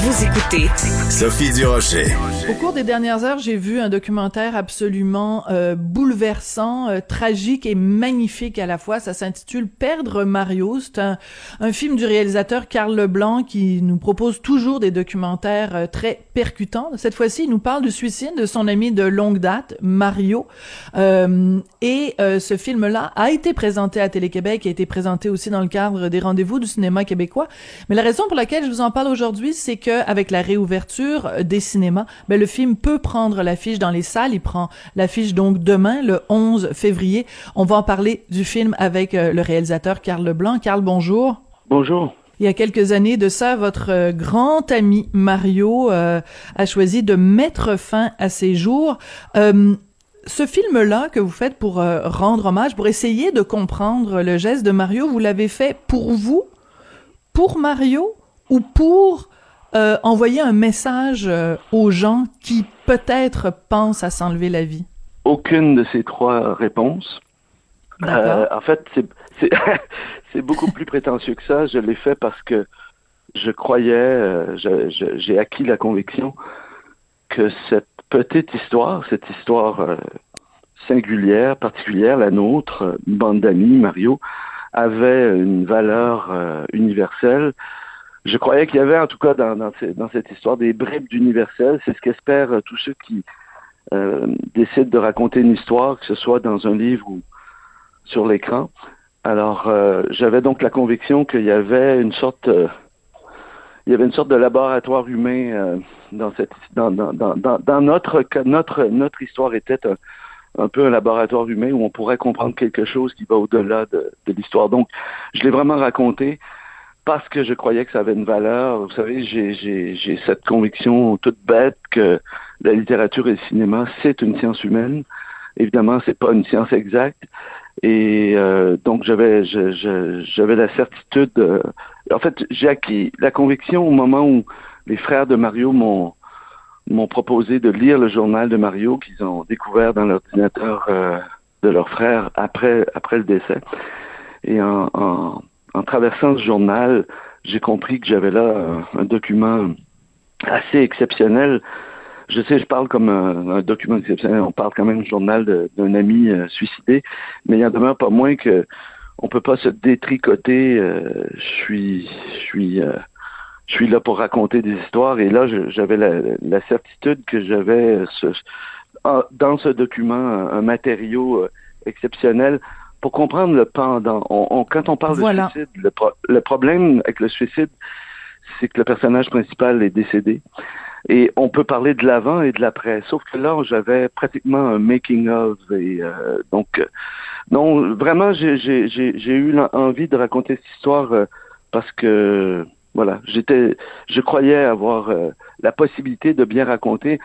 Vous écoutez Sophie Durocher. Au cours des dernières heures, j'ai vu un documentaire absolument euh, bouleversant, euh, tragique et magnifique à la fois. Ça s'intitule Perdre Mario. C'est un, un, film du réalisateur Carl Leblanc qui nous propose toujours des documentaires euh, très percutants. Cette fois-ci, il nous parle du suicide de son ami de longue date, Mario. et ce film-là a été présenté à Télé-Québec, a été présenté aussi dans le cadre des rendez-vous du cinéma québécois. Mais la raison pour laquelle je vous en parle aujourd'hui, c'est que avec la réouverture des cinémas, ben, le film peut prendre l'affiche dans les salles. Il prend l'affiche donc demain, le 11 février. On va en parler du film avec euh, le réalisateur Carl Leblanc. Carl, bonjour. Bonjour. Il y a quelques années de ça, votre euh, grand ami Mario euh, a choisi de mettre fin à ses jours. ce film-là que vous faites pour rendre hommage, pour essayer de comprendre le geste de Mario, vous l'avez fait pour vous, pour Mario ou pour euh, envoyer un message euh, aux gens qui peut-être pensent à s'enlever la vie? Aucune de ces trois réponses. Euh, en fait, c'est beaucoup plus prétentieux que ça. Je l'ai fait parce que je croyais, j'ai acquis la conviction que cette petite histoire, cette histoire singulière, particulière, la nôtre, une bande d'amis, Mario, avait une valeur universelle je croyais qu'il y avait en tout cas dans, cette histoire des bribes d'universel. C'est ce qu'espèrent euh, tous ceux qui euh, décident de raconter une histoire, que ce soit dans un livre ou sur l'écran. Alors, euh, j'avais donc la conviction qu'il y avait une sorte, il y avait une sorte de laboratoire humain dans cette, dans, notre notre notre histoire était un, un, peu un laboratoire humain où on pourrait comprendre quelque chose qui va au-delà de, de l'histoire. Donc, je l'ai vraiment raconté parce que je croyais que ça avait une valeur. Vous savez, j'ai cette conviction toute bête que la littérature et le cinéma, c'est une science humaine. Évidemment, c'est pas une science exacte. Et euh, donc, j'avais la certitude. en fait, j'ai acquis la conviction au moment où les frères de Mario m'ont proposé de lire le journal de Mario qu'ils ont découvert dans l'ordinateur euh, de leur frère après le décès. Et en en traversant ce journal, j'ai compris que j'avais là un, document assez exceptionnel. Je sais, je parle comme un, document exceptionnel. On parle quand même du journal d'un ami euh, suicidé, mais il en demeure pas moins que on peut pas se détricoter. Euh, je suis, je suis, euh, je suis là pour raconter des histoires. Et là, j'avais la, certitude que j'avais dans ce document un matériau exceptionnel pour comprendre le pendant, on, quand on parle de suicide, le, problème avec le suicide, c'est que le personnage principal est décédé. Et on peut parler de l'avant et de l'après. Sauf que là, j'avais pratiquement un making of. Et euh, donc, euh, non, vraiment, j'ai eu envie de raconter cette histoire euh, parce que, voilà, j'étais, je croyais avoir la possibilité de bien raconter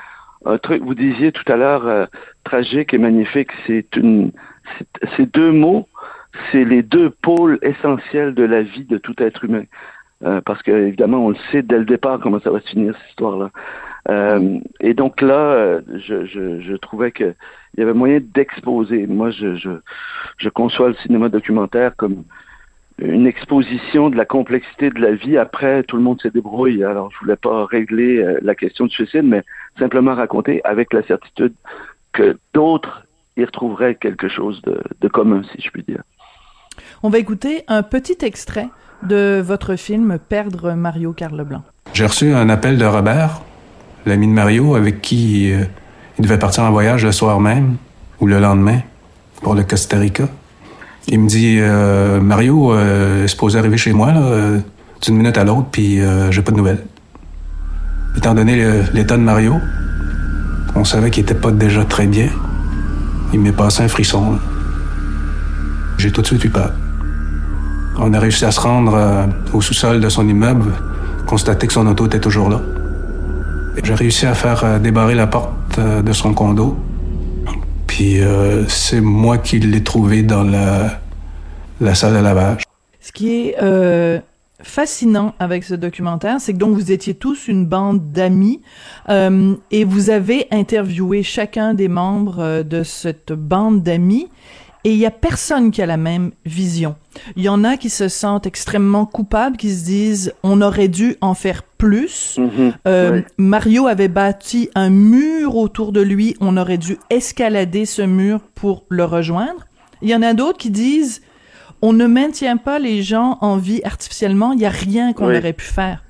un truc. Vous disiez tout à l'heure tragique et magnifique. C'est une, ces deux mots, c'est les deux pôles essentiels de la vie de tout être humain. Euh, parce que évidemment, on le sait dès le départ comment ça va se finir cette histoire-là. Euh, et donc là, euh, je, je, je trouvais qu'il y avait moyen d'exposer. Moi, je, je, je conçois le cinéma documentaire comme une exposition de la complexité de la vie. Après, tout le monde s'est débrouillé. Alors, je voulais pas régler la question du suicide, mais simplement raconter avec la certitude que d'autres y retrouveraient quelque chose de, de commun, si je puis dire. On va écouter un petit extrait de votre film Perdre Mario Carl Leblanc. J'ai reçu un appel de Robert, l'ami de Mario, avec qui euh, il devait partir en voyage le soir même ou le lendemain pour le Costa Rica. Il me dit euh, Mario euh, est supposé arriver chez moi là, d'une minute à l'autre, puis j'ai pas de nouvelles. Étant donné l'état de Mario, on savait qu'il était pas déjà très bien. Il m'est passé un frisson. J'ai tout de suite eu peur. On a réussi à se rendre euh, au sous-sol de son immeuble, constater que son auto était toujours là. J'ai réussi à faire euh, débarrer la porte euh, de son condo. Puis c'est moi qui l'ai trouvé dans la, salle de lavage. Ce fascinant avec ce documentaire, c'est que donc vous étiez tous une bande d'amis et vous avez interviewé chacun des membres de cette bande d'amis Et il y a personne qui a la même vision. Il y en a qui se sentent extrêmement coupables, qui se disent on aurait dû en faire plus. Mhm. Euh, Oui. Mario avait bâti un mur autour de lui, on aurait dû escalader ce mur pour le rejoindre. Il y en a d'autres qui disent on ne maintient pas les gens en vie artificiellement, il y a rien qu'on Oui. aurait pu faire.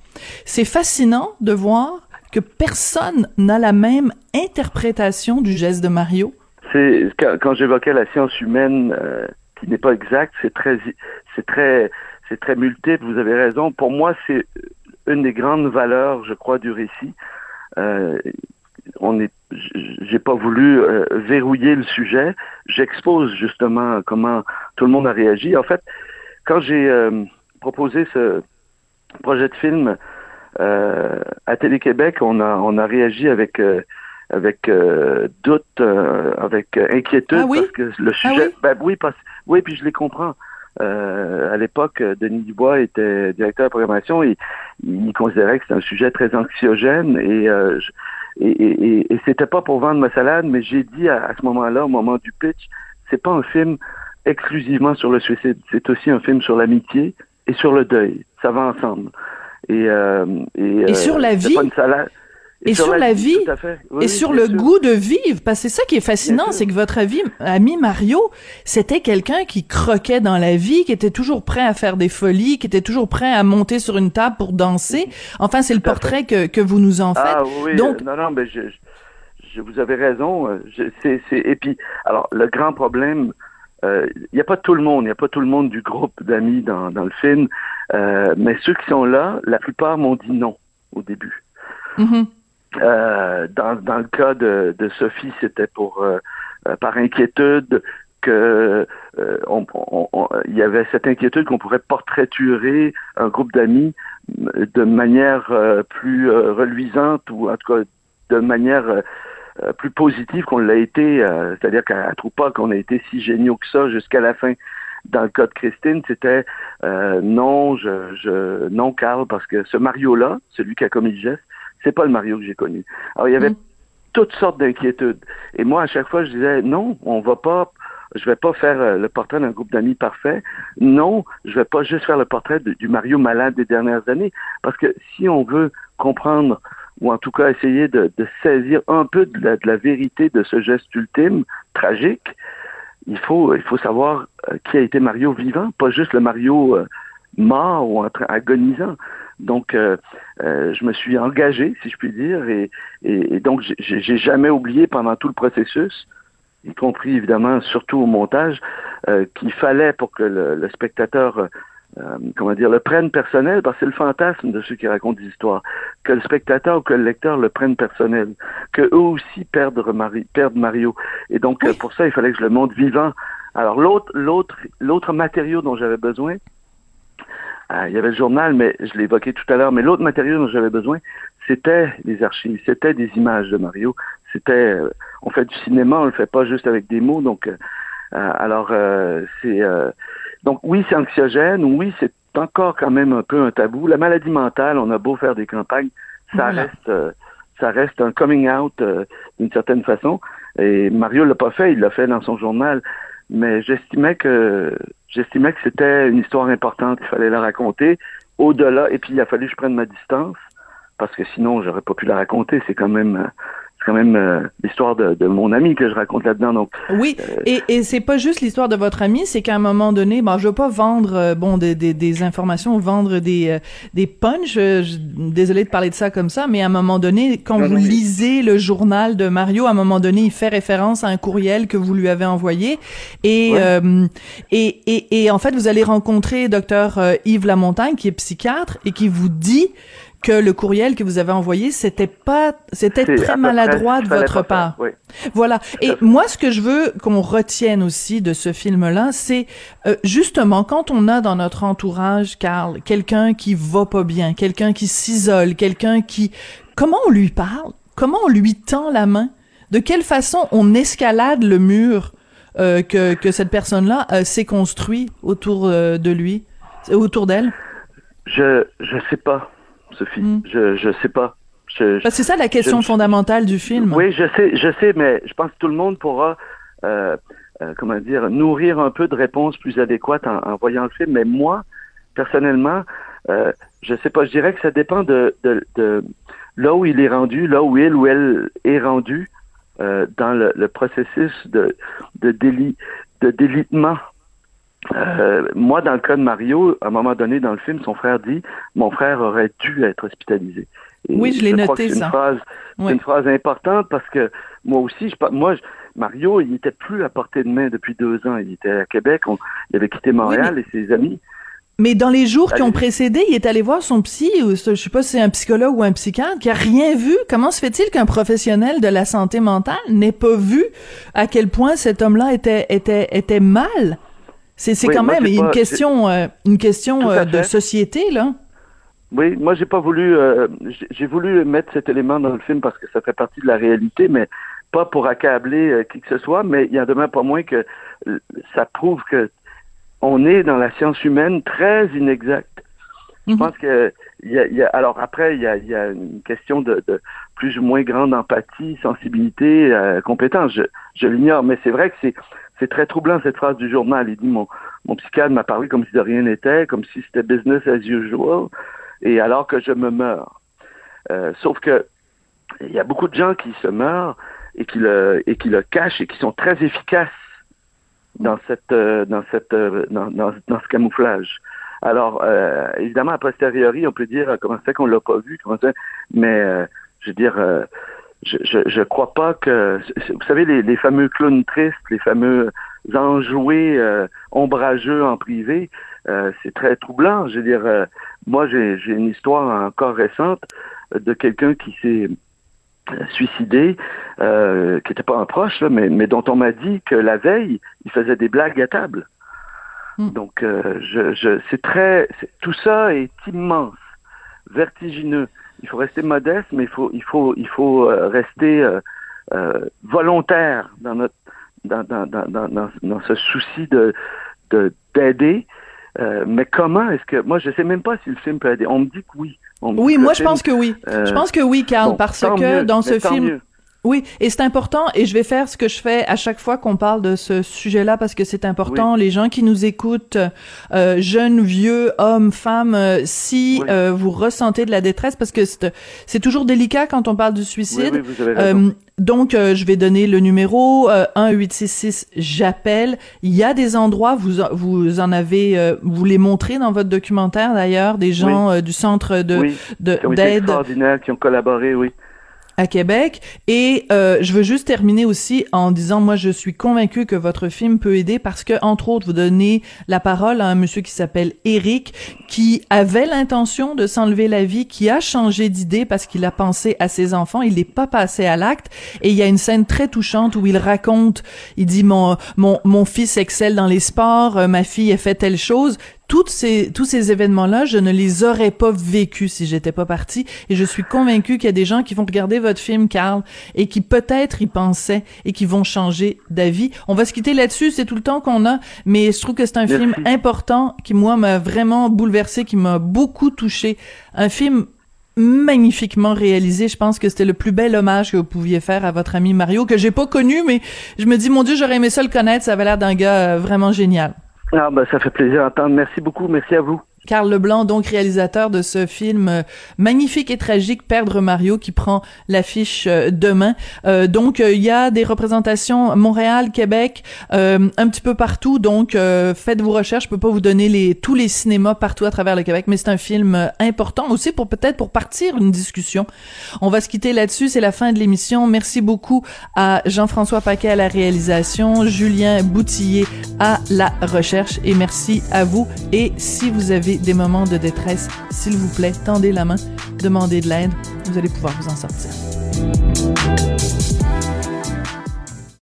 C'est fascinant de voir que personne n'a la même interprétation du geste de Mario. C'est quand, quand j'évoquais la science humaine euh, qui n'est pas exacte, c'est très c'est très c'est très multiple. Vous avez raison. Pour moi, c'est une des grandes valeurs, je crois, du récit. Euh, on est, j'ai pas voulu euh, verrouiller le sujet. J'expose justement comment tout le monde a réagi. En fait, quand j'ai euh, proposé ce projet de film euh, à Télé-Québec, on a on a réagi avec euh, avec euh, doute, euh, avec euh, inquiétude Ah oui? parce que le Ah sujet. oui? Ben oui, parce, oui, puis je les comprends. Euh, à l'époque, Denis Dubois était directeur de programmation et il considérait que c'était un sujet très anxiogène et euh, je- et, et, et, c'était pas pour vendre ma salade, mais j'ai dit à, à ce moment-là, au moment du pitch, c'est pas un film exclusivement sur le suicide, c'est aussi un film sur l'amitié et sur le deuil. Ça va ensemble. Et, euh, et, Et sur la c'est vie. pas une salade. Et sur la vie. Oui, et sur le sûr. goût de vivre, parce que c'est ça qui est fascinant, c'est que votre ami, ami Mario, c'était quelqu'un qui croquait dans la vie, qui était toujours prêt à faire des folies, qui était toujours prêt à monter sur une table pour danser. Enfin, c'est le portrait que, que vous nous en faites. Ah oui, Donc- euh, non, non, mais je, je, vous avez raison. euh, je- c'est, c'est, et puis, alors, le grand problème, euh, il n'y a pas tout le monde, il n'y a pas tout le monde du groupe d'amis dans, dans le film, euh, mais ceux qui sont là, la plupart m'ont dit non au début. Mhm. Euh, dans, dans le cas de, de Sophie, c'était pour euh, euh, par inquiétude que euh, on- on- on- il y avait cette inquiétude qu'on pourrait portraiturer un groupe d'amis euh, de manière plus reluisante ou en tout cas de manière plus positive qu'on l'a été, c'est-à-dire qu'elle ne trouve pas qu'on a été si géniaux que ça jusqu'à la fin. Dans le cas de Christine, c'était euh, non, je, je non Carl, parce que ce Mario-là, celui qui a commis le geste, c'est pas le Mario que j'ai connu. Alors il y avait Mm. toutes sortes d'inquiétudes. Et moi, à chaque fois, je disais non, on va pas, je vais pas faire euh, le portrait d'un groupe d'amis parfait. Non, je vais pas juste faire le portrait de- du Mario malade des dernières années, parce que si on veut comprendre ou en tout cas essayer de, de saisir un peu de la, de la vérité de ce geste ultime, tragique, il faut, il faut savoir euh, qui a été Mario vivant, pas juste le Mario euh, mort ou en train agonisant. Donc, euh, euh, je me suis engagé, si je puis dire, et, et, et donc j'ai jamais oublié pendant tout le processus, y compris évidemment surtout au montage, euh, qu'il fallait pour que le, spectateur, euh, comment dire, le prenne personnel, parce que c'est le fantasme de ceux qui racontent des histoires, que le spectateur ou que le lecteur le prenne personnel, que eux aussi perdent, perdent Mario. Et donc euh, pour ça, il fallait que je le montre vivant. Alors l'autre matériau dont j'avais besoin, euh, il y avait le journal, mais je l'ai évoqué tout à l'heure, mais l'autre matériau dont j'avais besoin, c'était les archives, c'était des images de Mario. C'était, euh, on fait du cinéma, on le fait pas juste avec des mots, donc euh, euh, alors euh, c'est euh, donc oui c'est anxiogène, oui c'est encore quand même un peu un tabou. La maladie mentale, on a beau faire des campagnes, ça Voilà. reste ça reste un coming out euh, d'une certaine façon. Et Mario l'a pas fait, il l'a fait dans son journal, mais j'estimais que j'estimais que c'était une histoire importante, il fallait la raconter au-delà. Et puis il a fallu que je prenne ma distance parce que sinon j'aurais pas pu la raconter. C'est quand même quand même euh, l'histoire de, de mon ami que je raconte là-dedans. Donc Oui, et, et c'est pas juste l'histoire de votre ami, c'est qu'à un moment donné, bon, je veux pas vendre euh, bon des, des, des informations vendre des euh, des punchs. euh, désolé de parler de ça comme ça, mais à un moment donné, quand Non, vous non, mais- lisez le journal de Mario, à un moment donné, il fait référence à un courriel que vous lui avez envoyé, et Ouais. euh, et, et et en fait, vous allez rencontrer docteur euh, Yves Lamontagne, qui est psychiatre, et qui vous dit que le courriel que vous avez envoyé, c'était pas, c'était très maladroit de votre part. oui. Voilà. Et moi, ce que je veux qu'on retienne aussi de ce film-là, c'est euh, justement quand on a dans notre entourage, Carl, quelqu'un qui va pas bien, quelqu'un qui s'isole, quelqu'un qui... Comment on lui parle? Comment on lui tend la main? De quelle façon on escalade le mur euh, que, que cette personne-là euh, s'est construit autour euh, de lui, autour d'elle? Je je sais pas, Sophie. Mm. Je je sais pas. C'est ça la question Je- fondamentale du film. Oui, je sais, je sais, mais je pense que tout le monde pourra euh, comment dire, nourrir un peu de réponses plus adéquates en, voyant le film. Mais moi, personnellement, je sais pas, je dirais que ça dépend de, de, de, là où il est rendu, là où il ou elle est rendu dans le, le, processus de, de, délit, de délitement euh, moi, dans le cas de Mario, à un moment donné dans le film, son frère dit Mon frère aurait dû être hospitalisé. oui, je l'ai noté, ça. C'est une phrase importante parce que moi aussi, je, moi, Mario, il n'était plus à portée de main depuis deux ans. Il était à Québec, il avait quitté Montréal et ses amis. Mais dans les jours qui ont précédé, il est allé voir son psy, ou je sais pas si c'est un psychologue ou un psychiatre, qui a rien vu. Comment se fait-il qu'un professionnel de la santé mentale n'ait pas vu à quel point cet homme-là était, était, était mal? C'est quand même une, question, euh, une question euh, de société, là. Oui, moi j'ai pas voulu euh, j'ai voulu mettre cet élément dans le film parce que ça fait partie de la réalité, mais pas pour accabler qui que ce soit, mais il y en a pas moins que ça prouve que on est dans la science humaine très inexacte. Je mhm. pense que il y a, alors après il y a, y a une question de, de, plus ou moins grande empathie, sensibilité, compétence. Je, je l'ignore, mais c'est vrai que c'est c'est très troublant cette phrase du journal. Il dit mon, mon psychiatre m'a parlé comme si de rien n'était, comme si c'était business as usual, et alors que je me meurs. Euh, sauf que il y a beaucoup de gens qui se meurent et qui le et qui le cachent et qui sont très efficaces dans cette euh, dans cette euh, dans, dans, dans, ce camouflage. Alors évidemment a posteriori on peut dire comment fait qu'on l'a pas vu, comment ça, mais je veux dire je, je, je, crois pas que vous savez les, les fameux clowns tristes, les fameux enjoués euh, ombrageux en privé, euh, c'est très troublant. Je veux dire, euh, moi j'ai une histoire encore récente de quelqu'un qui s'est suicidé, qui n'était pas un proche, mais, mais dont on m'a dit que la veille, il faisait des blagues à table. Hmm. Donc, je, je, c'est très, tout ça est immense, vertigineux il faut rester modeste, mais il faut, il faut, il faut euh, rester euh, euh, volontaire dans notre dans, dans, dans, dans, ce souci de d'aider. mais comment est-ce que moi je sais même pas si le film peut aider. On me dit que oui. oui, moi je pense que oui. je pense que oui, Carl, parce que dans ce film. Oui, et c'est important, et je vais faire ce que je fais à chaque fois qu'on parle de ce sujet-là, parce que c'est important. Les gens qui nous écoutent, euh, jeunes, vieux, hommes, femmes, euh, si euh, vous ressentez de la détresse, parce que c'est toujours délicat quand on parle du suicide. Euh, donc, je vais donner le numéro 1866 j'appelle. Il y a des endroits, vous vous en avez, vous les montrez dans votre documentaire d'ailleurs, des gens du centre de d'aide, qui ont collaboré, oui à Québec. Et euh, je veux juste terminer aussi en disant, moi, je suis convaincue que votre film peut aider parce que, entre autres, vous donnez la parole à un monsieur qui s'appelle Eric, qui avait l'intention de s'enlever la vie, qui a changé d'idée parce qu'il a pensé à ses enfants. Il n'est pas passé à l'acte. Et il y a une scène très touchante où il raconte, il dit, mon, mon, mon fils excelle dans les sports, euh, ma fille a fait telle chose toutes ces, tous ces événements-là, je ne les aurais pas vécus si j'étais pas partie. Et je suis convaincue qu'il y a des gens qui vont regarder votre film, Carl, et qui peut-être y pensaient et qui vont changer d'avis. On va se quitter là-dessus, c'est tout le temps qu'on a, mais je trouve que c'est un film important qui, moi, m'a vraiment bouleversé, qui m'a beaucoup touché. Un film magnifiquement réalisé. Je pense que c'était le plus bel hommage que vous pouviez faire à votre ami Mario, que j'ai pas connu, mais je me dis, mon Dieu, j'aurais aimé ça le connaître. Ça avait l'air d'un gars euh, vraiment génial. Ah, ben, ça fait plaisir d'entendre. Merci beaucoup. Merci à vous. Carl Leblanc, donc réalisateur de ce film euh, magnifique et tragique Perdre Mario qui prend l'affiche euh, demain. Euh, donc il y a des représentations Montréal, Québec, un petit peu partout. Donc faites vos recherches. Je peux pas vous donner les tous les cinémas partout à travers le Québec, mais c'est un film important aussi pour peut-être pour partir une discussion. On va se quitter là-dessus. C'est la fin de l'émission. Merci beaucoup à Jean-François Paquet à la réalisation, Julien Boutillier à la recherche et merci à vous. Et si vous avez des moments de détresse, s'il vous plaît, tendez la main, demandez de l'aide, vous allez pouvoir vous en sortir.